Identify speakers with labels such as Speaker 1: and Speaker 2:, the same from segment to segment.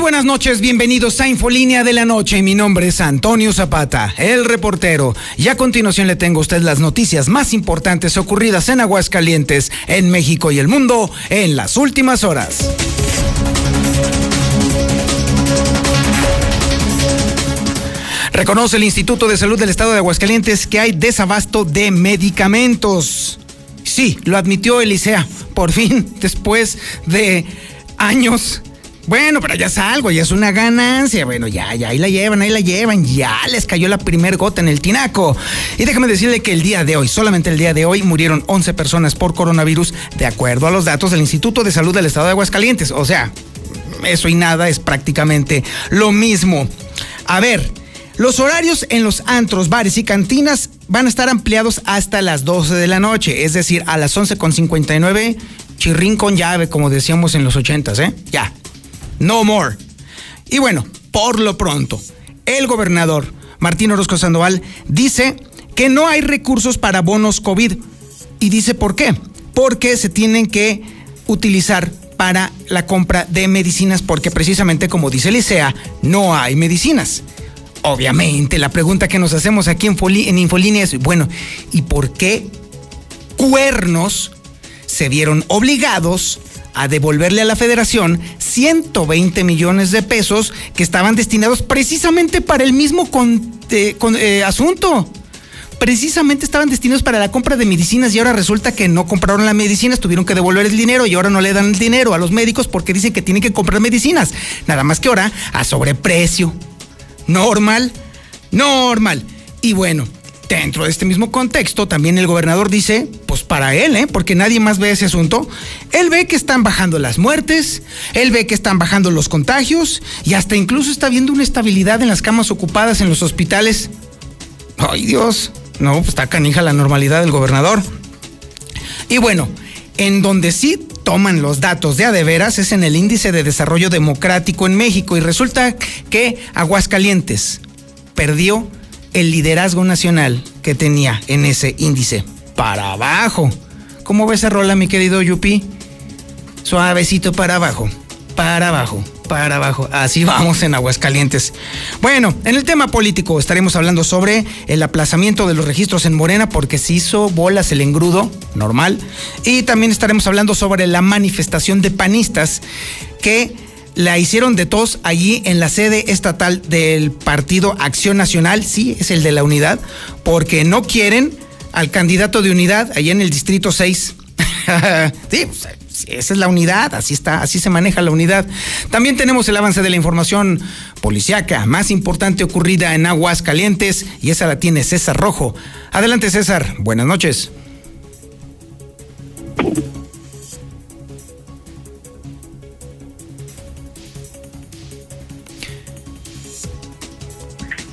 Speaker 1: Buenas noches, bienvenidos a Infolínea de la Noche. Mi nombre es Antonio Zapata, el reportero. Y a continuación le tengo a usted las noticias más importantes ocurridas en Aguascalientes, en México y el mundo en las últimas horas. Reconoce el Instituto de Salud del Estado de Aguascalientes que hay desabasto de medicamentos. Sí, lo admitió Elisea, por fin, después de años bueno, pero ya es algo, ya es una ganancia. Bueno, ya, ya, ahí la llevan, ahí la llevan. Ya les cayó la primer gota en el tinaco. Y déjame decirle que el día de hoy, solamente el día de hoy, murieron 11 personas por coronavirus, de acuerdo a los datos del Instituto de Salud del Estado de Aguascalientes. O sea, eso y nada es prácticamente lo mismo. A ver, los horarios en los antros, bares y cantinas van a estar ampliados hasta las 12 de la noche, es decir, a las 11.59, chirrín con llave, como decíamos en los 80, ¿eh? Ya, no more. Y bueno, por lo pronto, el gobernador Martín Orozco Sandoval dice que no hay recursos para bonos COVID. Y dice por qué. Porque se tienen que utilizar para la compra de medicinas, porque precisamente como dice Licea, no hay medicinas. Obviamente, la pregunta que nos hacemos aquí en, Infolínea es, bueno, ¿y por qué cuernos se vieron obligados a devolverle a la federación 120 millones de pesos que estaban destinados precisamente para el mismo eh, eh, asunto. Precisamente estaban destinados para la compra de medicinas y ahora resulta que no compraron las medicinas, tuvieron que devolver el dinero y ahora no le dan el dinero a los médicos porque dicen que tienen que comprar medicinas. Nada más que ahora a sobreprecio. Normal, normal. Y bueno, Dentro de este mismo contexto, también el gobernador dice, pues para él, ¿eh? porque nadie más ve ese asunto, él ve que están bajando las muertes, él ve que están bajando los contagios y hasta incluso está viendo una estabilidad en las camas ocupadas en los hospitales. Ay Dios, no, pues está canija la normalidad del gobernador. Y bueno, en donde sí toman los datos de a de veras es en el índice de desarrollo democrático en México y resulta que Aguascalientes perdió el liderazgo nacional que tenía en ese índice para abajo. ¿Cómo ves esa rola, mi querido Yupi? Suavecito para abajo, para abajo, para abajo. Así vamos en Aguascalientes. Bueno, en el tema político estaremos hablando sobre el aplazamiento de los registros en Morena porque se hizo bolas el engrudo, normal. Y también estaremos hablando sobre la manifestación de panistas que la hicieron de tos allí en la sede estatal del Partido Acción Nacional, sí, es el de la unidad, porque no quieren al candidato de unidad allá en el Distrito 6. sí, pues, esa es la unidad, así está, así se maneja la unidad. También tenemos el avance de la información policiaca más importante ocurrida en Aguas Calientes y esa la tiene César Rojo. Adelante César, buenas noches.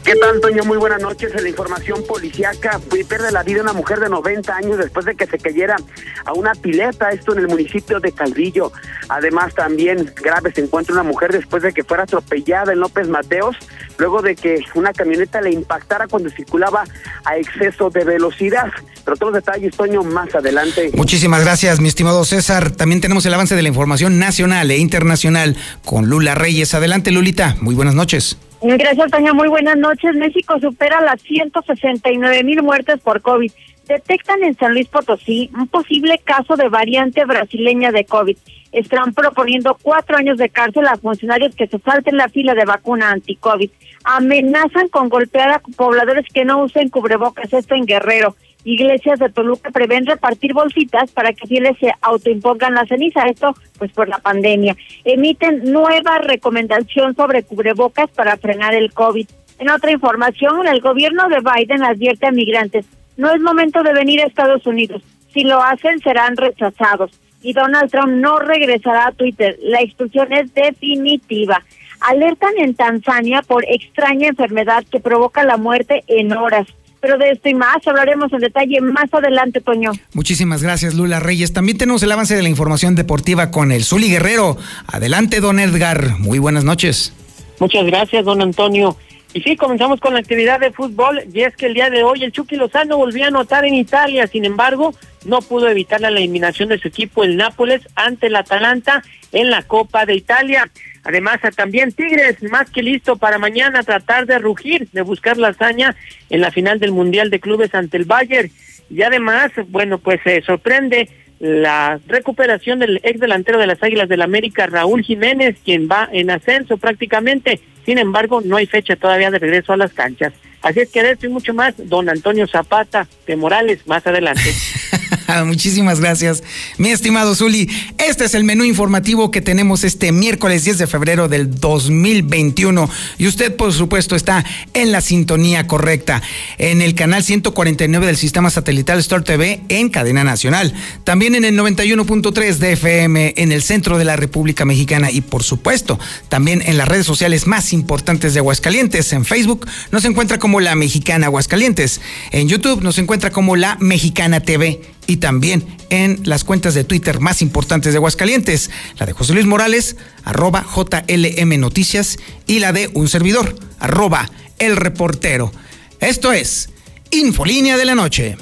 Speaker 2: ¿Qué tal, Antonio? Muy buenas noches. En la información policiaca, pierde la vida una mujer de 90 años después de que se cayera a una pileta, esto en el municipio de Calvillo. Además, también grave se encuentra una mujer después de que fuera atropellada en López Mateos, luego de que una camioneta le impactara cuando circulaba a exceso de velocidad. Pero todos los detalles, Toño, más adelante.
Speaker 1: Muchísimas gracias, mi estimado César. También tenemos el avance de la información nacional e internacional con Lula Reyes. Adelante, Lulita. Muy buenas noches.
Speaker 3: Gracias, Tania. Muy buenas noches. México supera las 169 mil muertes por COVID. Detectan en San Luis Potosí un posible caso de variante brasileña de COVID. Están proponiendo cuatro años de cárcel a funcionarios que se salten la fila de vacuna anti-COVID. Amenazan con golpear a pobladores que no usen cubrebocas. Esto en Guerrero iglesias de Toluca prevén repartir bolsitas para que fieles se autoimpongan la ceniza, esto pues por la pandemia. Emiten nueva recomendación sobre cubrebocas para frenar el COVID. En otra información, el gobierno de Biden advierte a migrantes, no es momento de venir a Estados Unidos, si lo hacen serán rechazados. Y Donald Trump no regresará a Twitter, la expulsión es definitiva. Alertan en Tanzania por extraña enfermedad que provoca la muerte en horas
Speaker 4: Pero de esto y más hablaremos en detalle más adelante, Toño.
Speaker 1: Muchísimas gracias, Lula Reyes. También tenemos el avance de la información deportiva con el Zuli Guerrero. Adelante, don Edgar. Muy buenas noches.
Speaker 5: Muchas gracias, don Antonio. Y sí, comenzamos con la actividad de fútbol, y es que el día de hoy el Chucky Lozano volvió a anotar en Italia, sin embargo, no pudo evitar la eliminación de su equipo, el Nápoles, ante el Atalanta en la Copa de Italia. Además, también Tigres, más que listo para mañana tratar de rugir, de buscar la hazaña en la final del Mundial de Clubes ante el Bayern. Y además, bueno, pues se sorprende la recuperación del ex delantero de las Águilas del América, Raúl Jiménez, quien va en ascenso prácticamente. Sin embargo, no hay fecha todavía de regreso a las canchas. Así es que de esto y mucho más, don Antonio Zapata de Morales, más adelante.
Speaker 1: Muchísimas gracias, mi estimado Zuli. Este es el menú informativo que tenemos este miércoles 10 de febrero del 2021. Y usted, por supuesto, está en la sintonía correcta, en el canal 149 del sistema satelital Star TV en cadena nacional. También en el 91.3 de FM en el centro de la República Mexicana. Y por supuesto, también en las redes sociales más importantes de Aguascalientes. En Facebook nos encuentra como La Mexicana Aguascalientes. En YouTube nos encuentra como La Mexicana TV y también en las cuentas de Twitter más importantes de Aguascalientes, la de José Luis Morales, arroba JLM Noticias, y la de un servidor, arroba El Reportero. Esto es Infolínea de la Noche.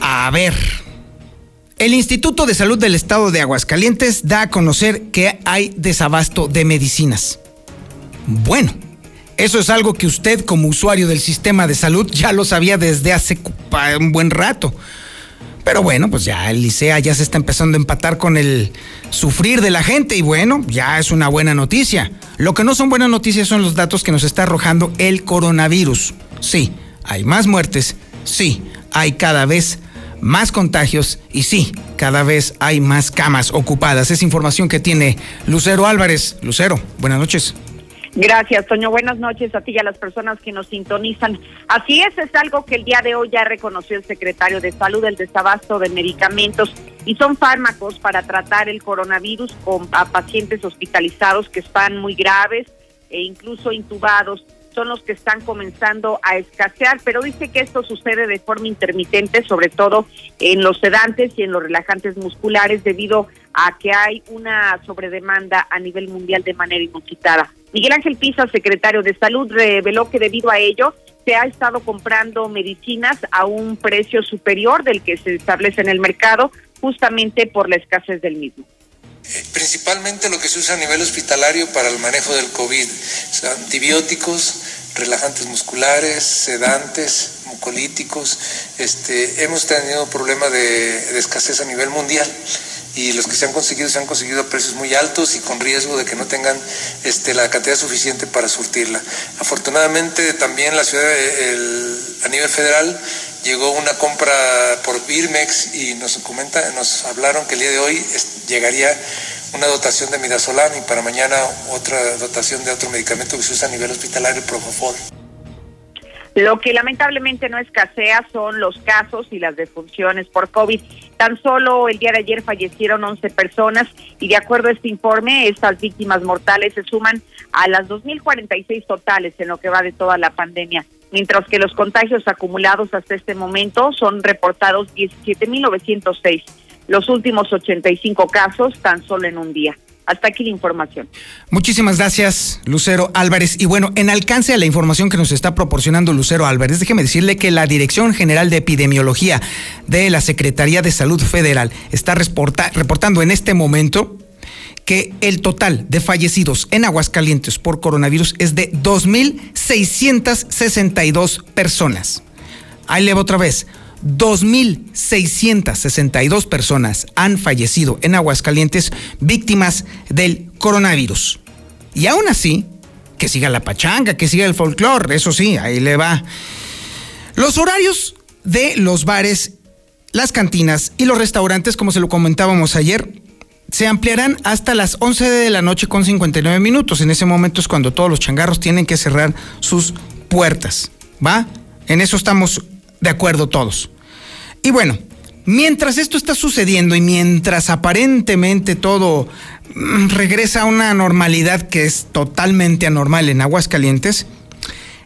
Speaker 1: A ver. El Instituto de Salud del Estado de Aguascalientes da a conocer que hay desabasto de medicinas. Bueno, eso es algo que usted como usuario del sistema de salud ya lo sabía desde hace un buen rato. Pero bueno, pues ya el Licea ya se está empezando a empatar con el sufrir de la gente y bueno, ya es una buena noticia. Lo que no son buenas noticias son los datos que nos está arrojando el coronavirus. Sí, hay más muertes, sí, hay cada vez más contagios y sí, cada vez hay más camas ocupadas. Es información que tiene Lucero Álvarez. Lucero, buenas noches.
Speaker 4: Gracias, Toño. Buenas noches a ti y a las personas que nos sintonizan. Así es, es algo que el día de hoy ya reconoció el secretario de Salud, el desabasto de medicamentos y son fármacos para tratar el coronavirus con a pacientes hospitalizados que están muy graves e incluso intubados son los que están comenzando a escasear, pero dice que esto sucede de forma intermitente, sobre todo en los sedantes y en los relajantes musculares, debido a que hay una sobredemanda a nivel mundial de manera inusitada. Miguel Ángel Pisa, secretario de Salud, reveló que debido a ello se ha estado comprando medicinas a un precio superior del que se establece en el mercado, justamente por la escasez del mismo
Speaker 6: principalmente lo que se usa a nivel hospitalario para el manejo del COVID, antibióticos, relajantes musculares, sedantes, mucolíticos. Este, hemos tenido problema de, escasez a nivel mundial y los que se han conseguido se han conseguido a precios muy altos y con riesgo de que no tengan este, la cantidad suficiente para surtirla. Afortunadamente también la ciudad, a nivel federal, llegó una compra por Birmex y nos comenta, nos hablaron que el día de hoy llegaría una dotación de midazolam y para mañana otra dotación de otro medicamento que se usa a nivel hospitalario, Propofol.
Speaker 4: Lo que lamentablemente no escasea son los casos y las defunciones por COVID. Tan solo el día de ayer fallecieron 11 personas y de acuerdo a este informe, estas víctimas mortales se suman a las 2.046 totales en lo que va de toda la pandemia mientras que los contagios acumulados hasta este momento son reportados 17.906. Los últimos 85 casos tan solo en un día. Hasta aquí la información.
Speaker 1: Muchísimas gracias, Lucero Álvarez. Y bueno, en alcance a la información que nos está proporcionando Lucero Álvarez, déjeme decirle que la Dirección General de Epidemiología de la Secretaría de Salud Federal está reportando en este momento que el total de fallecidos en Aguascalientes por coronavirus es de 2.662 personas. Ahí le otra vez. 2.662 personas han fallecido en Aguascalientes víctimas del coronavirus. Y aún así, que siga la pachanga, que siga el folclore, eso sí, ahí le va. Los horarios de los bares, las cantinas y los restaurantes, como se lo comentábamos ayer, se ampliarán hasta las 11 de la noche con 59 minutos. En ese momento es cuando todos los changarros tienen que cerrar sus puertas. ¿Va? En eso estamos de acuerdo todos. Y bueno, Mientras esto está sucediendo y mientras aparentemente todo mm, regresa a una normalidad que es totalmente anormal en Aguascalientes,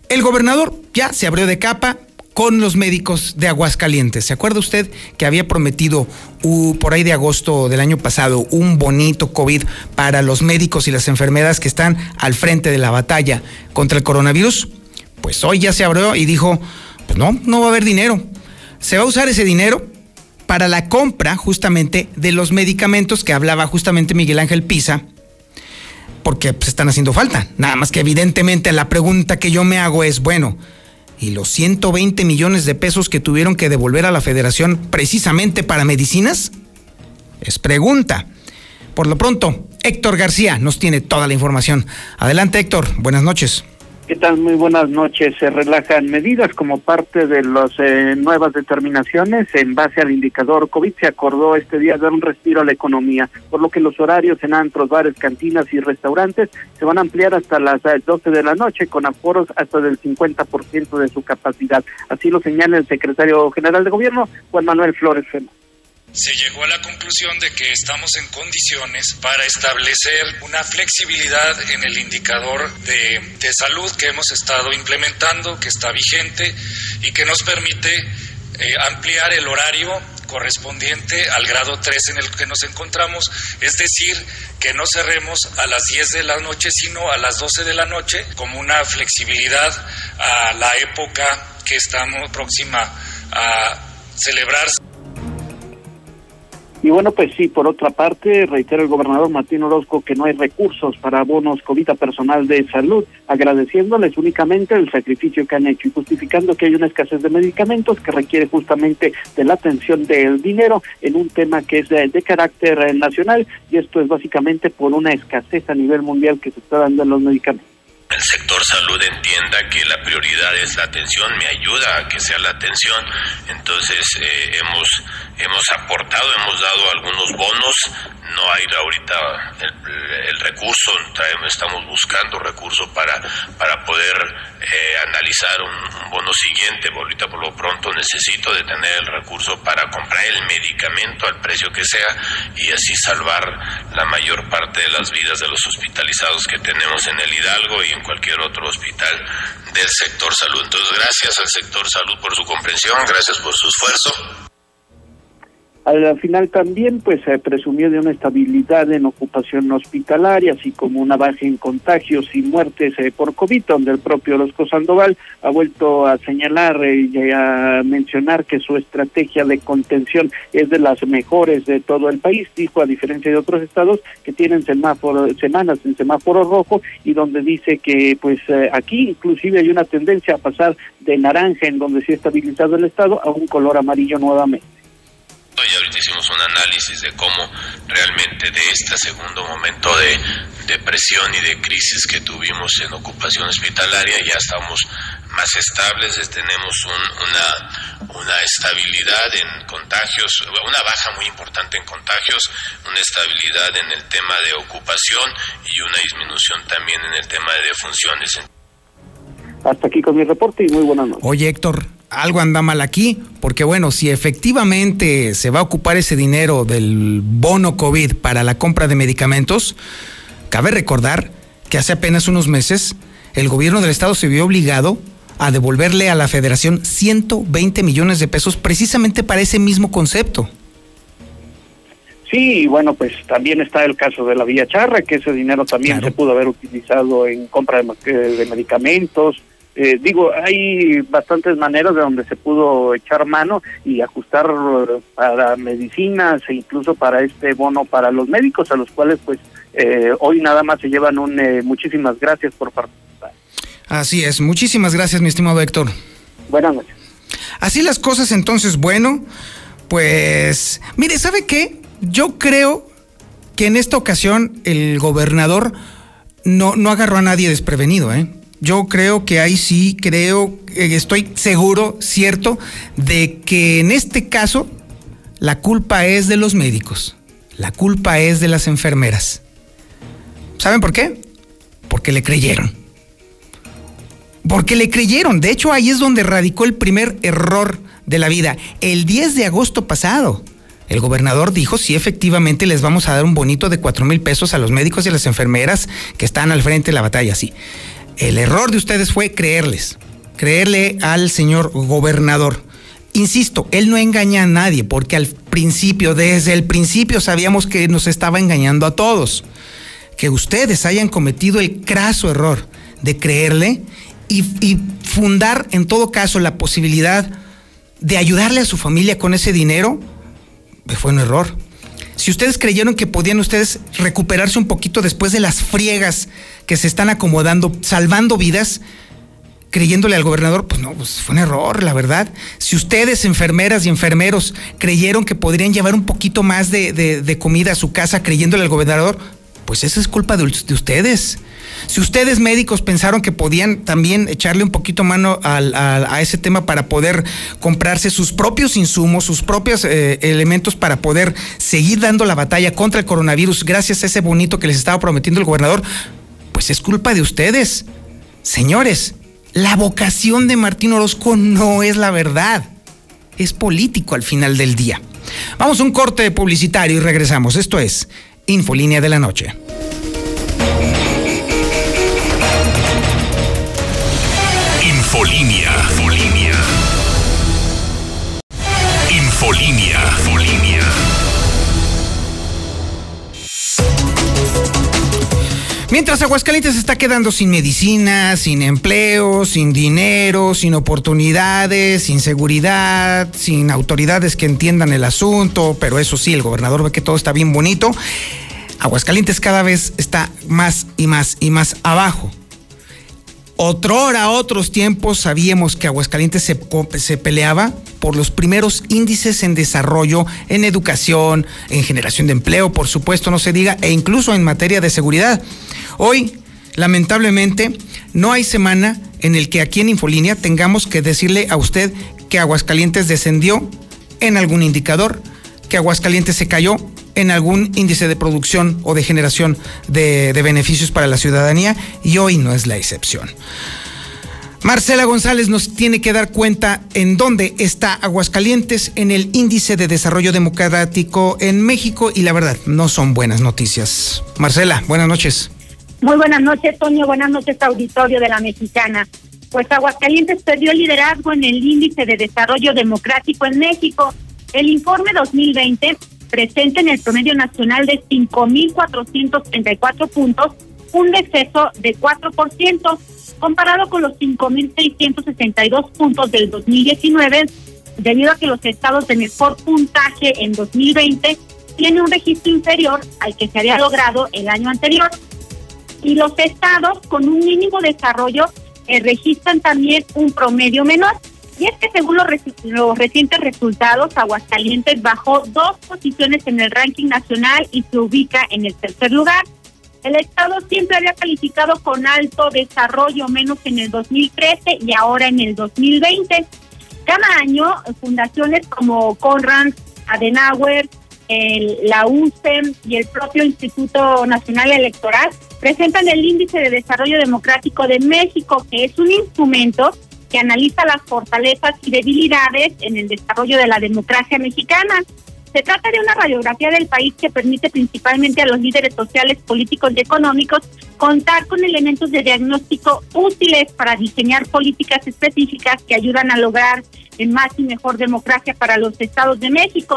Speaker 1: el gobernador ya se abrió de capa con los médicos de Aguascalientes. ¿Se acuerda usted que había prometido por ahí de agosto del año pasado un bonito COVID para los médicos y las enfermeras que están al frente de la batalla contra el coronavirus? Pues hoy ya se abrió y dijo, pues no, no va a haber dinero. Se va a usar ese dinero para la compra justamente de los medicamentos que hablaba justamente Miguel Ángel Pisa, porque pues, están haciendo falta. Nada más que evidentemente la pregunta que yo me hago es, bueno, ¿y los 120 millones de pesos que tuvieron que devolver a la federación precisamente para medicinas? Es pregunta. Por lo pronto, Héctor García nos tiene toda la información. Adelante Héctor, buenas noches.
Speaker 7: ¿Qué tal? Muy buenas noches. Se relajan medidas como parte de las eh, nuevas determinaciones. En base al indicador COVID se acordó este día dar un respiro a la economía, por lo que los horarios en antros, bares, cantinas y restaurantes se van a ampliar hasta las 12 eh, de la noche con aforos hasta del 50% de su capacidad. Así lo señala el secretario general de gobierno, Juan Manuel Flores Fema
Speaker 8: se llegó a la conclusión de que estamos en condiciones para establecer una flexibilidad en el indicador de, de, salud que hemos estado implementando, que está vigente y que nos permite eh, ampliar el horario correspondiente al grado 3 en el que nos encontramos, es decir, que no cerremos a las 10 de la noche, sino a las 12 de la noche, como una flexibilidad a la época que estamos próxima a celebrarse.
Speaker 7: Y bueno, pues sí, por otra parte, reitera el gobernador Martín Orozco que no hay recursos para bonos COVID personal de salud, agradeciéndoles únicamente el sacrificio que han hecho y justificando que hay una escasez de medicamentos que requiere justamente de la atención del dinero en un tema que es de, de carácter eh, nacional y esto es básicamente por una escasez a nivel mundial que se está dando en los medicamentos
Speaker 9: el sector salud entienda que la prioridad es la atención, me ayuda a que sea la atención. Entonces eh, hemos, hemos aportado, hemos dado algunos bonos, no hay ahorita el, recurso, estamos buscando recursos para, para poder eh, analizar un, bono siguiente. Ahorita por lo pronto necesito de tener el recurso para comprar el medicamento al precio que sea y así salvar la mayor parte de las vidas de los hospitalizados que tenemos en el Hidalgo y en cualquier otro hospital del sector salud. Entonces, gracias al sector salud por su comprensión, gracias por su esfuerzo.
Speaker 7: Al final también pues se presumió de una estabilidad en ocupación hospitalaria, así como una baja en contagios y muertes eh, por COVID, donde el propio Orozco Sandoval ha vuelto a señalar eh, y a mencionar que su estrategia de contención es de las mejores de todo el país, dijo a diferencia de otros estados que tienen semáforo, semanas en semáforo rojo y donde dice que pues eh, aquí inclusive hay una tendencia a pasar de naranja en donde se ha estabilizado el estado a un color amarillo nuevamente
Speaker 9: y ahorita hicimos un análisis de cómo realmente de este segundo momento de, depresión y de crisis que tuvimos en ocupación hospitalaria ya estamos más estables, tenemos una, una estabilidad en contagios, una baja muy importante en contagios, una estabilidad en el tema de ocupación y una disminución también en el tema de defunciones.
Speaker 7: Hasta aquí con mi reporte y muy buenas noches.
Speaker 1: Oye Héctor, algo anda mal aquí, porque bueno, si efectivamente se va a ocupar ese dinero del bono COVID para la compra de medicamentos, cabe recordar que hace apenas unos meses el gobierno del estado se vio obligado a devolverle a la federación 120 millones de pesos precisamente para ese mismo concepto.
Speaker 7: Sí, bueno, pues también está el caso de la Villa Charra, que ese dinero también se pudo haber utilizado en compra de, de medicamentos, eh, digo, hay bastantes maneras de donde se pudo echar mano y ajustar eh, para medicinas e incluso para este bono para los médicos, a los cuales pues eh, hoy nada más se llevan un muchísimas gracias por participar.
Speaker 1: Así es, muchísimas gracias mi estimado Héctor.
Speaker 7: Buenas noches.
Speaker 1: Así las cosas entonces, bueno, pues mire, ¿sabe qué? Yo creo que en esta ocasión el gobernador no, no agarró a nadie desprevenido, ¿eh? Yo creo que ahí sí, creo, eh, estoy seguro, cierto, de que en este caso la culpa es de los médicos, la culpa es de las enfermeras. ¿Saben por qué? Porque le creyeron. Porque le creyeron. De hecho, ahí es donde radicó el primer error de la vida. El 10 de agosto pasado, el gobernador dijo, sí, efectivamente les vamos a dar un bonito de cuatro mil pesos a los médicos y a las enfermeras que están al frente de la batalla, sí. El error de ustedes fue creerles, creerle al señor gobernador. Insisto, él no engaña a nadie porque al principio, desde el principio sabíamos que nos estaba engañando a todos. Que ustedes hayan cometido el craso error de creerle y, fundar en todo caso la posibilidad de ayudarle a su familia con ese dinero, pues fue un error. Si ustedes creyeron que podían ustedes recuperarse un poquito después de las friegas que se están acomodando, salvando vidas, creyéndole al gobernador, pues no, pues fue un error, la verdad. Si ustedes, enfermeras y enfermeros, creyeron que podrían llevar un poquito más de, comida a su casa creyéndole al gobernador, pues esa es culpa de, ustedes. Si ustedes médicos pensaron que podían también echarle un poquito mano a, ese tema para poder comprarse sus propios insumos, sus propios eh, elementos para poder seguir dando la batalla contra el coronavirus gracias a ese bonito que les estaba prometiendo el gobernador, pues es culpa de ustedes. Señores, la vocación de Martín Orozco no es la verdad, es político al final del día. Vamos a un corte publicitario y regresamos. Esto es Infolínea de la Noche.
Speaker 10: Infolínea. Infolínea. Infolínea.
Speaker 1: Mientras Aguascalientes está quedando sin medicina, sin empleo, sin dinero, sin oportunidades, sin seguridad, sin autoridades que entiendan el asunto, pero eso sí, el gobernador ve que todo está bien bonito. Aguascalientes cada vez está más y más y más abajo. Otrora, otros tiempos, sabíamos que Aguascalientes se, se, peleaba por los primeros índices en desarrollo, en educación, en generación de empleo, por supuesto, no se diga, e incluso en materia de seguridad. Hoy, lamentablemente, no hay semana en el que aquí en Infolínea tengamos que decirle a usted que Aguascalientes descendió en algún indicador, que Aguascalientes se cayó en algún índice de producción o de generación de, beneficios para la ciudadanía y hoy no es la excepción. Marcela González nos tiene que dar cuenta en dónde está Aguascalientes en el índice de desarrollo democrático en México y la verdad, no son buenas noticias. Marcela, buenas noches.
Speaker 11: Muy buenas noches, Toño. Buenas noches, auditorio de la Mexicana. Pues Aguascalientes perdió liderazgo en el índice de desarrollo democrático en México. El informe 2020 presenta en el promedio nacional de 5.434 puntos un deceso de 4%, comparado con los 5.662 puntos del 2019, debido a que los estados de mejor puntaje en 2020 tienen un registro inferior al que se había logrado el año anterior. Y los estados con un mínimo desarrollo eh, registran también un promedio menor. Y es que según los, los recientes resultados, Aguascalientes bajó dos posiciones en el ranking nacional y se ubica en el tercer lugar. El Estado siempre había calificado con alto desarrollo, menos en el 2013 y ahora en el 2020. Cada año, fundaciones como Conrad, Adenauer, el, la UCEM y el propio Instituto Nacional Electoral presentan el Índice de Desarrollo Democrático de México, que es un instrumento que analiza las fortalezas y debilidades en el desarrollo de la democracia mexicana. Se trata de una radiografía del país que permite principalmente a los líderes sociales, políticos y económicos contar con elementos de diagnóstico útiles para diseñar políticas específicas que ayudan a lograr más y mejor democracia para los estados de México.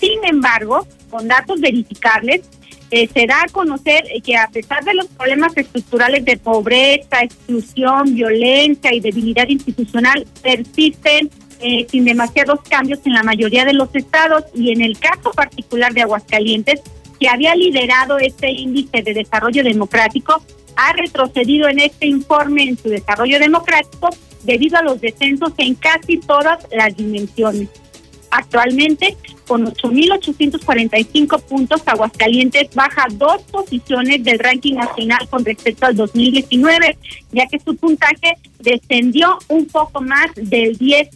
Speaker 11: Sin embargo, con datos verificables, eh, se da a conocer que a pesar de los problemas estructurales de pobreza, exclusión, violencia y debilidad institucional, persisten eh, sin demasiados cambios en la mayoría de los estados y en el caso particular de Aguascalientes, que había liderado este índice de desarrollo democrático, ha retrocedido en este informe en su desarrollo democrático debido a los descensos en casi todas las dimensiones. Actualmente, con 8.845 puntos, Aguascalientes baja dos posiciones del ranking nacional con respecto al 2019, ya que su puntaje descendió un poco más del 10%.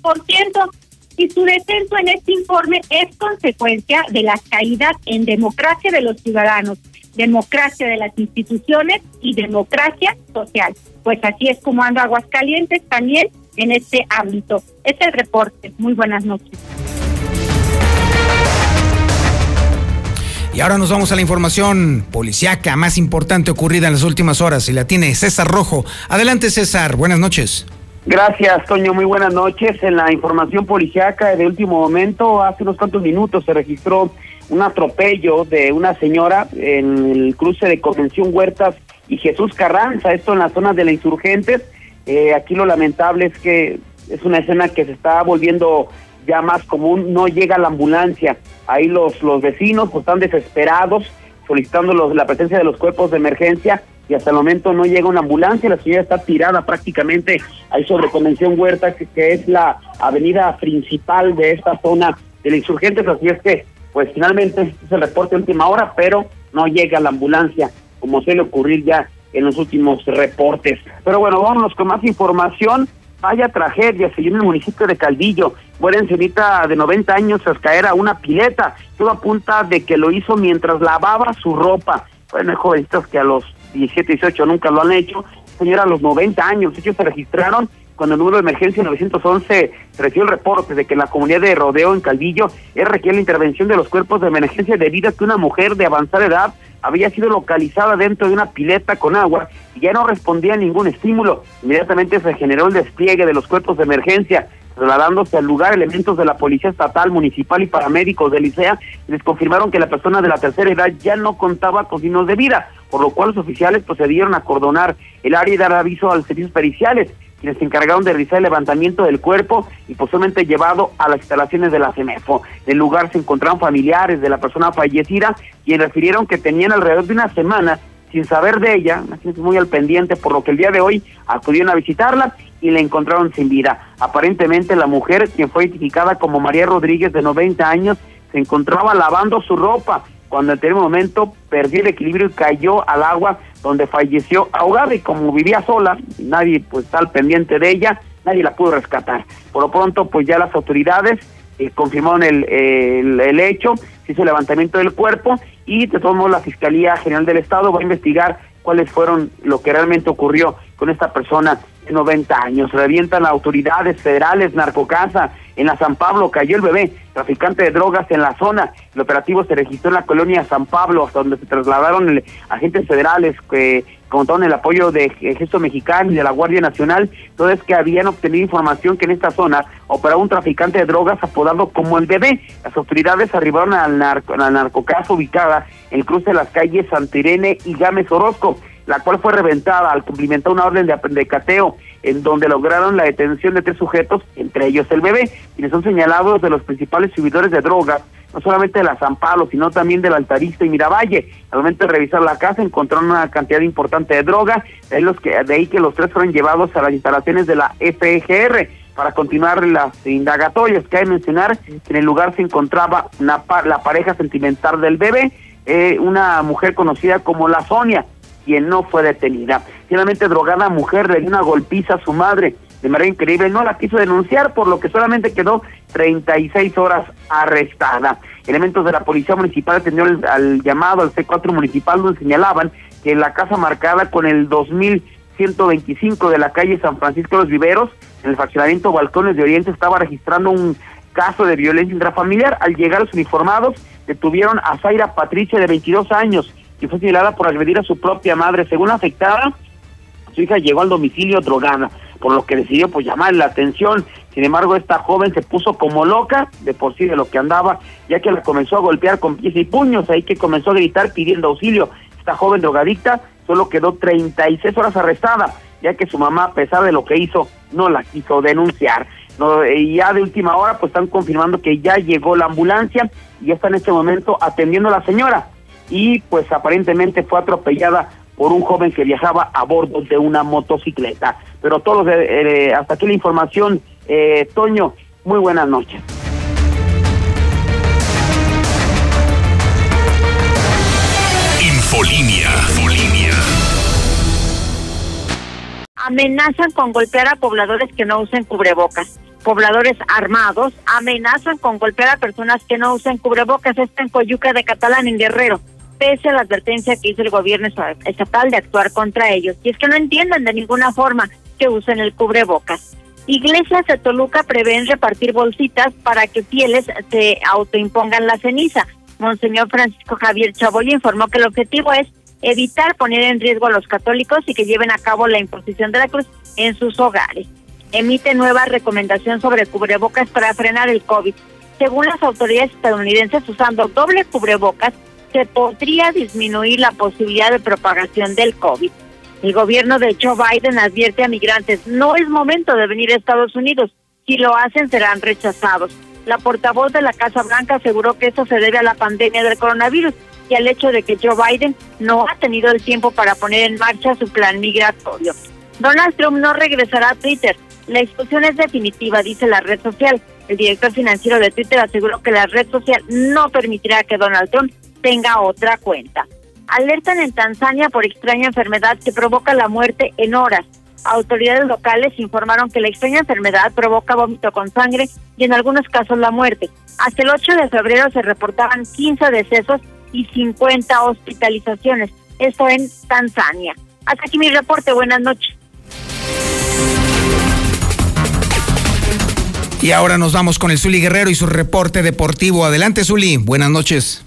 Speaker 11: Y su descenso en este informe es consecuencia de las caídas en democracia de los ciudadanos, democracia de las instituciones y democracia social. Pues así es como anda Aguascalientes también
Speaker 3: en este ámbito. Este es el reporte. Muy buenas noches.
Speaker 1: Y ahora nos vamos a la información policiaca más importante ocurrida en las últimas horas y la tiene César Rojo. Adelante César, buenas noches.
Speaker 2: Gracias, Toño. Muy buenas noches. En la información policiaca de último momento, hace unos cuantos minutos se registró un atropello de una señora en el cruce de Convención Huertas y Jesús Carranza, esto en la zona de la Insurgentes. Eh, aquí lo lamentable es que es una escena que se está volviendo ya más común, no llega la ambulancia. Ahí los, los vecinos pues, están desesperados solicitando los, la presencia de los cuerpos de emergencia y hasta el momento no llega una ambulancia, la señora está tirada prácticamente ahí sobre Convención Huerta, que, es la avenida principal de esta zona de los insurgentes, así es que pues finalmente es el reporte de última hora, pero no llega la ambulancia, como suele ocurrir ya en los últimos reportes. Pero bueno, vámonos con más información. Vaya tragedia, se en el municipio de Caldillo. Muere encinita de 90 años tras caer a una pileta. Todo apunta de que lo hizo mientras lavaba su ropa. Bueno, hay jovencitos que a los 17, 18 nunca lo han hecho. Señora, a los 90 años, ellos se registraron cuando el número de emergencia 911 recibió el reporte de que la comunidad de Rodeo en Caldillo es requiere la intervención de los cuerpos de emergencia debido a que una mujer de avanzada edad había sido localizada dentro de una pileta con agua y ya no respondía a ningún estímulo. Inmediatamente se generó el despliegue de los cuerpos de emergencia, trasladándose al lugar elementos de la Policía Estatal, Municipal y paramédicos de Licea, les confirmaron que la persona de la tercera edad ya no contaba con signos de vida, por lo cual los oficiales procedieron a cordonar el área y dar aviso a los servicios periciales quienes se encargaron de realizar el levantamiento del cuerpo y posiblemente llevado a las instalaciones de la CEMEFO. En el lugar se encontraron familiares de la persona fallecida, quienes refirieron que tenían alrededor de una semana sin saber de ella, muy al pendiente, por lo que el día de hoy acudieron a visitarla y la encontraron sin vida. Aparentemente la mujer, quien fue identificada como María Rodríguez de 90 años, se encontraba lavando su ropa cuando en aquel momento perdió el equilibrio y cayó al agua donde falleció ahogada y como vivía sola, nadie pues está al pendiente de ella, nadie la pudo rescatar. Por lo pronto pues ya las autoridades eh, confirmaron el, el, hecho, se hizo el levantamiento del cuerpo y de todos modos la Fiscalía General del Estado va a investigar cuáles fueron lo que realmente ocurrió con esta persona de 90 años. Revientan autoridades federales, narcocasa, en la San Pablo cayó el bebé, traficante de drogas en la zona. El operativo se registró en la colonia San Pablo, hasta donde se trasladaron agentes federales que contaron el apoyo de Ejército Mexicano y de la Guardia Nacional. Todo es que habían obtenido información que en esta zona operaba un traficante de drogas apodado como el bebé. Las autoridades arribaron al, narco, al narcocaso ubicada en el cruce de las calles Santirene y Gámez Orozco la cual fue reventada al cumplimentar una orden de, cateo en donde lograron la detención de tres sujetos, entre ellos el bebé, quienes son señalados de los principales subidores de drogas, no solamente de la San Pablo, sino también del Altarista y Miravalle. Al momento de revisar la casa encontraron una cantidad importante de droga, de ahí, que, de ahí que los tres fueron llevados a las instalaciones de la FGR para continuar las indagatorias. Cabe mencionar que en el lugar se encontraba una, la pareja sentimental del bebé, eh, una mujer conocida como la Sonia, quien no fue detenida. Finalmente, drogada mujer le dio una golpiza a su madre de manera increíble, no la quiso denunciar, por lo que solamente quedó 36 horas arrestada. Elementos de la Policía Municipal atendieron al llamado al C4 Municipal donde señalaban que la casa marcada con el 2125 de la calle San Francisco de los Viveros, en el fraccionamiento Balcones de Oriente, estaba registrando un caso de violencia intrafamiliar. Al llegar los uniformados, detuvieron a Zaira Patricia de 22 años, y fue señalada por agredir a su propia madre. Según la afectada, su hija llegó al domicilio drogada, por lo que decidió pues llamar la atención. Sin embargo, esta joven se puso como loca de por sí de lo que andaba, ya que la comenzó a golpear con pies y puños, ahí que comenzó a gritar pidiendo auxilio. Esta joven drogadicta solo quedó 36 horas arrestada, ya que su mamá, a pesar de lo que hizo, no la quiso denunciar. Y ya de última hora, pues están confirmando que ya llegó la ambulancia y está en este momento atendiendo a la señora y pues aparentemente fue atropellada por un joven que viajaba a bordo de una motocicleta. Pero todos, eh, hasta aquí la información, eh, Toño, muy buenas noches.
Speaker 10: Infolinia, Infolinia.
Speaker 3: Amenazan con golpear a pobladores que no usen cubrebocas. Pobladores armados amenazan con golpear a personas que no usen cubrebocas. Está en Coyuca de Catalán, en Guerrero pese a la advertencia que hizo el gobierno estatal de actuar contra ellos. Y es que no entienden de ninguna forma que usen el cubrebocas. Iglesias de Toluca prevén repartir bolsitas para que fieles se autoimpongan la ceniza. Monseñor Francisco Javier Chaboy informó que el objetivo es evitar poner en riesgo a los católicos y que lleven a cabo la imposición de la cruz en sus hogares. Emite nueva recomendación sobre cubrebocas para frenar el COVID. Según las autoridades estadounidenses, usando doble cubrebocas se podría disminuir la posibilidad de propagación del COVID. El gobierno de Joe Biden advierte a migrantes, no es momento de venir a Estados Unidos. Si lo hacen, serán rechazados. La portavoz de la Casa Blanca aseguró que esto se debe a la pandemia del coronavirus y al hecho de que Joe Biden no ha tenido el tiempo para poner en marcha su plan migratorio. Donald Trump no regresará a Twitter. La expulsión es definitiva, dice la red social. El director financiero de Twitter aseguró que la red social no permitirá que Donald Trump tenga otra cuenta. Alertan en Tanzania por extraña enfermedad que provoca la muerte en horas. Autoridades locales informaron que la extraña enfermedad provoca vómito con sangre y en algunos casos la muerte. Hasta el 8 de febrero se reportaban 15 decesos y 50 hospitalizaciones. Esto en Tanzania. Hasta aquí mi reporte. Buenas noches.
Speaker 1: Y ahora nos vamos con el Zuli Guerrero y su reporte deportivo. Adelante, Zuli. Buenas noches.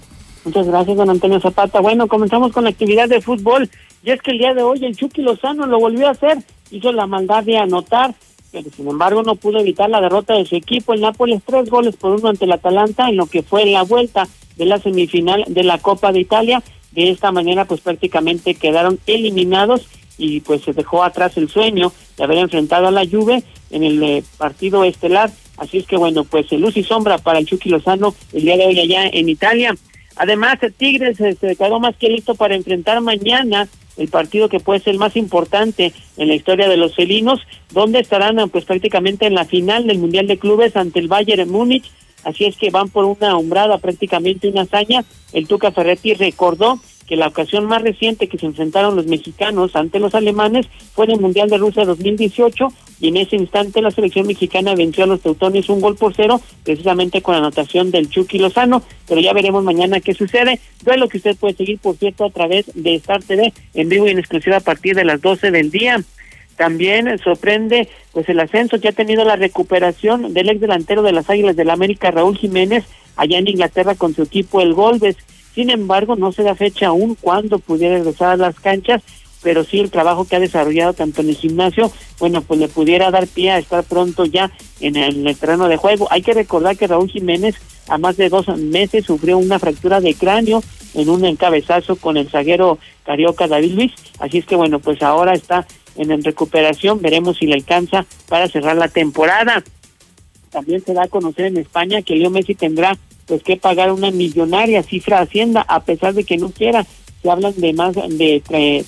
Speaker 5: Muchas gracias, don Antonio Zapata. Bueno, comenzamos con la actividad de fútbol. Y es que el día de hoy el Chucky Lozano lo volvió a hacer. Hizo la maldad de anotar, pero sin embargo no pudo evitar la derrota de su equipo. El Nápoles tres goles por uno ante el Atalanta en lo que fue la vuelta de la semifinal de la Copa de Italia. De esta manera, pues prácticamente quedaron eliminados y pues se dejó atrás el sueño de haber enfrentado a la Juve en el eh, partido estelar. Así es que bueno, pues luz y sombra para el Chucky Lozano el día de hoy allá en Italia. Además, el Tigres se declaró más que listo para enfrentar mañana el partido que puede ser el más importante en la historia de los felinos, donde estarán pues prácticamente en la final del Mundial de Clubes ante el Bayern Múnich. Así es que van por una umbrada, prácticamente una hazaña. El Tuca Ferretti recordó que la ocasión más reciente que se enfrentaron los mexicanos ante los alemanes fue en el Mundial de Rusia 2018 y en ese instante la selección mexicana venció a los teutones un gol por cero, precisamente con la anotación del Chucky Lozano, pero ya veremos mañana qué sucede. lo que usted puede seguir, por cierto, a través de Star TV en vivo y en exclusiva a partir de las 12 del día. También sorprende pues el ascenso que ha tenido la recuperación del ex delantero de las Águilas del la América, Raúl Jiménez, allá en Inglaterra con su equipo el Golbes. Sin embargo, no se da fecha aún cuándo pudiera regresar a las canchas, pero sí el trabajo que ha desarrollado tanto en el gimnasio, bueno, pues le pudiera dar pie a estar pronto ya en el, terreno de juego. Hay que recordar que Raúl Jiménez a más de dos meses sufrió una fractura de cráneo en un encabezazo con el zaguero carioca David Luis, así es que bueno, pues ahora está en recuperación, veremos si le alcanza para cerrar la temporada. También se da a conocer en España que Leo Messi tendrá pues que pagar una millonaria cifra Hacienda, a pesar de que no quiera. Se hablan de más de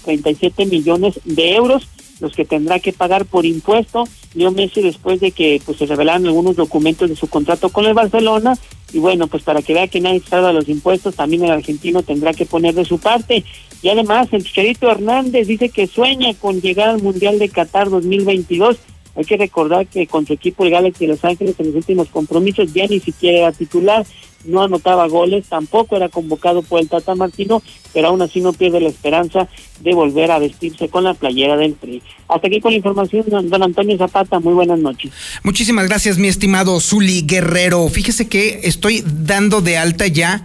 Speaker 5: 37 millones de euros los que tendrá que pagar por impuesto. Leo Messi después de que pues se revelaron algunos documentos de su contrato con el Barcelona y bueno, pues para que vea que nadie salva los impuestos, también el argentino tendrá que poner de su parte. Y además, el Chicharito Hernández dice que sueña con llegar al Mundial de Qatar 2022 hay que recordar que con su equipo el Galaxy de Los Ángeles en los últimos compromisos ya ni siquiera era titular, no anotaba goles, tampoco era convocado por el Tata Martino, pero aún así no pierde la esperanza de volver a vestirse con la playera del Tri. Hasta aquí con la información, don Antonio Zapata, muy buenas noches.
Speaker 1: Muchísimas gracias, mi estimado Zuli Guerrero. Fíjese que estoy dando de alta ya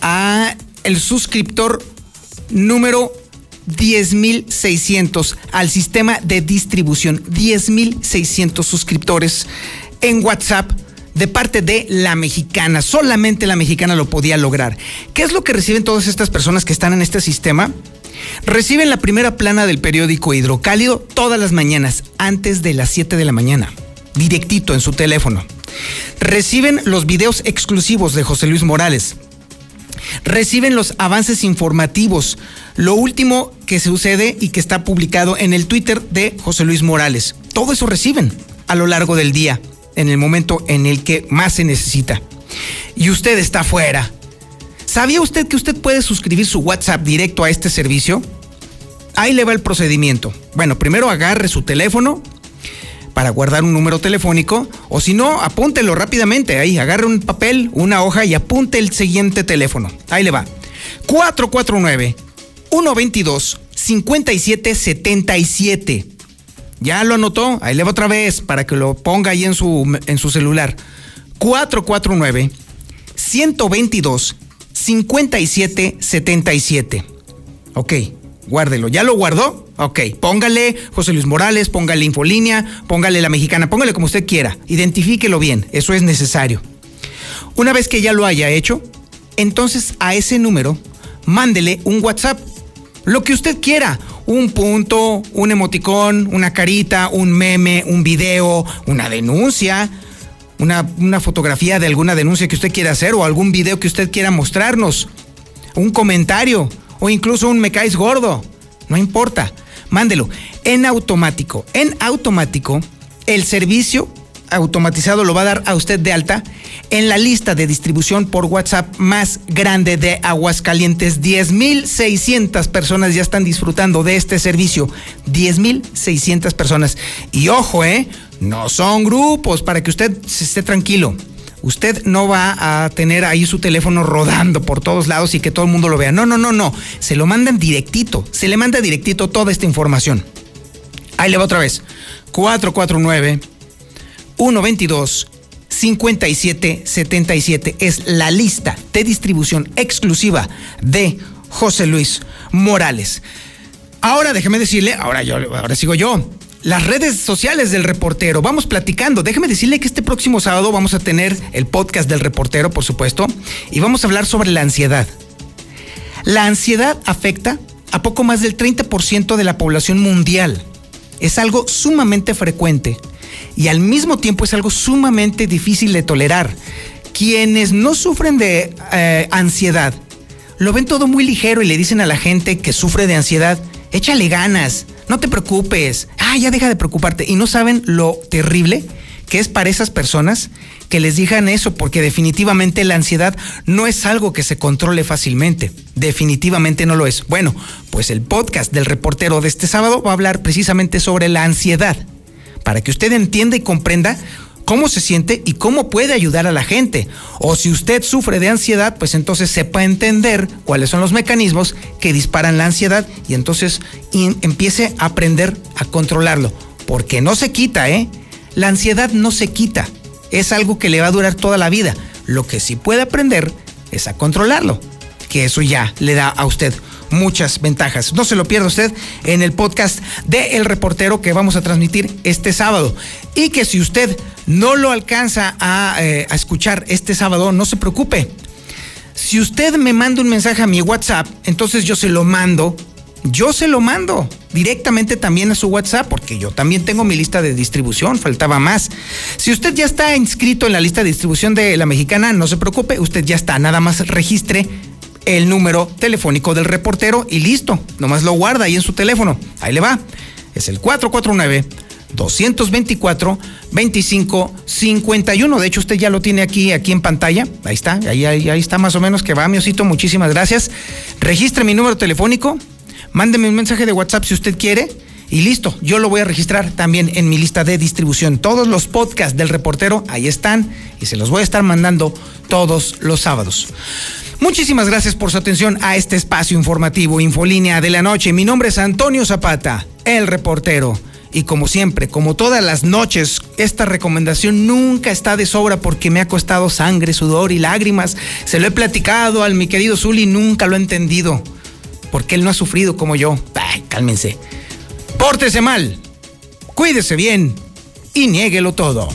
Speaker 1: a el suscriptor número 10.600 al sistema de distribución. 10.600 suscriptores en WhatsApp de parte de la mexicana. Solamente la mexicana lo podía lograr. ¿Qué es lo que reciben todas estas personas que están en este sistema? Reciben la primera plana del periódico Hidrocálido todas las mañanas, antes de las 7 de la mañana, directito en su teléfono. Reciben los videos exclusivos de José Luis Morales reciben los avances informativos, lo último que sucede y que está publicado en el Twitter de José Luis Morales. Todo eso reciben a lo largo del día, en el momento en el que más se necesita. Y usted está fuera. ¿Sabía usted que usted puede suscribir su WhatsApp directo a este servicio? Ahí le va el procedimiento. Bueno, primero agarre su teléfono, para guardar un número telefónico o si no, apúntelo rápidamente ahí, agarre un papel, una hoja y apunte el siguiente teléfono. Ahí le va. 449 122 5777. Ya lo anotó, ahí le va otra vez para que lo ponga ahí en su, en su celular. 449 122 5777. Ok, guárdelo. ¿Ya lo guardó? Ok, póngale José Luis Morales, póngale Infolínea, póngale La Mexicana, póngale como usted quiera. Identifíquelo bien, eso es necesario. Una vez que ya lo haya hecho, entonces a ese número mándele un WhatsApp. Lo que usted quiera. Un punto, un emoticón, una carita, un meme, un video, una denuncia, una, una, fotografía de alguna denuncia que usted quiera hacer o algún video que usted quiera mostrarnos. Un comentario o incluso un me caes gordo. No importa. Mándelo en automático. En automático, el servicio automatizado lo va a dar a usted de alta en la lista de distribución por WhatsApp más grande de Aguascalientes. 10.600 personas ya están disfrutando de este servicio. 10.600 personas. Y ojo, ¿eh? No son grupos para que usted esté tranquilo. Usted no va a tener ahí su teléfono rodando por todos lados y que todo el mundo lo vea. No, no, no, no. Se lo mandan directito. Se le manda directito toda esta información. Ahí le va otra vez. 449 122 5777 es la lista de distribución exclusiva de José Luis Morales. Ahora déjeme decirle, ahora ahora sigo yo. Las redes sociales del reportero, vamos platicando. Déjeme decirle que este próximo sábado vamos a tener el podcast del reportero, por supuesto, y vamos a hablar sobre la ansiedad. La ansiedad afecta a poco más del 30% de la población mundial. Es algo sumamente frecuente y al mismo tiempo es algo sumamente difícil de tolerar. Quienes no sufren de eh, ansiedad lo ven todo muy ligero y le dicen a la gente que sufre de ansiedad, échale ganas, no te preocupes, ah, ya deja de preocuparte. Y no saben lo terrible que es para esas personas que les digan eso, porque definitivamente la ansiedad no es algo que se controle fácilmente. Definitivamente no lo es. Bueno, pues el podcast del reportero de este sábado va a hablar precisamente sobre la ansiedad para que usted entienda y comprenda cómo se siente y cómo puede ayudar a la gente. O si usted sufre de ansiedad, pues entonces sepa entender cuáles son los mecanismos que disparan la ansiedad y entonces empiece a aprender a controlarlo. Porque no se quita, ¿eh? La ansiedad no se quita. Es algo que le va a durar toda la vida. Lo que sí puede aprender es a controlarlo. Que eso ya le da a usted muchas ventajas. No se lo pierda usted en el podcast de El Reportero que vamos a transmitir este sábado. Y que si usted no lo alcanza a, eh, a escuchar este sábado, no se preocupe. Si usted me manda un mensaje a mi WhatsApp, entonces yo se lo mando yo se lo mando directamente también a su WhatsApp, porque yo también tengo mi lista de distribución, faltaba más. Si usted ya está inscrito en la lista de distribución de la mexicana, no se preocupe, usted ya está, nada más registre el número telefónico del reportero y listo. Nomás lo guarda ahí en su teléfono. Ahí le va. Es el 449 224 2551. De hecho, usted ya lo tiene aquí, aquí en pantalla. Ahí está, ahí, ahí, ahí está más o menos que va, mi osito. Muchísimas gracias. Registre mi número telefónico. Mándeme un mensaje de WhatsApp si usted quiere. Y listo, yo lo voy a registrar también en mi lista de distribución. Todos los podcasts del reportero ahí están y se los voy a estar mandando todos los sábados. Muchísimas gracias por su atención a este espacio informativo Infolínea de la Noche. Mi nombre es Antonio Zapata, el reportero. Y como siempre, como todas las noches, esta recomendación nunca está de sobra porque me ha costado sangre, sudor y lágrimas. Se lo he platicado al mi querido Zuli, nunca lo ha entendido. Porque él no ha sufrido como yo. Ay, cálmense. Pórtese mal, cuídese bien y niéguelo todo.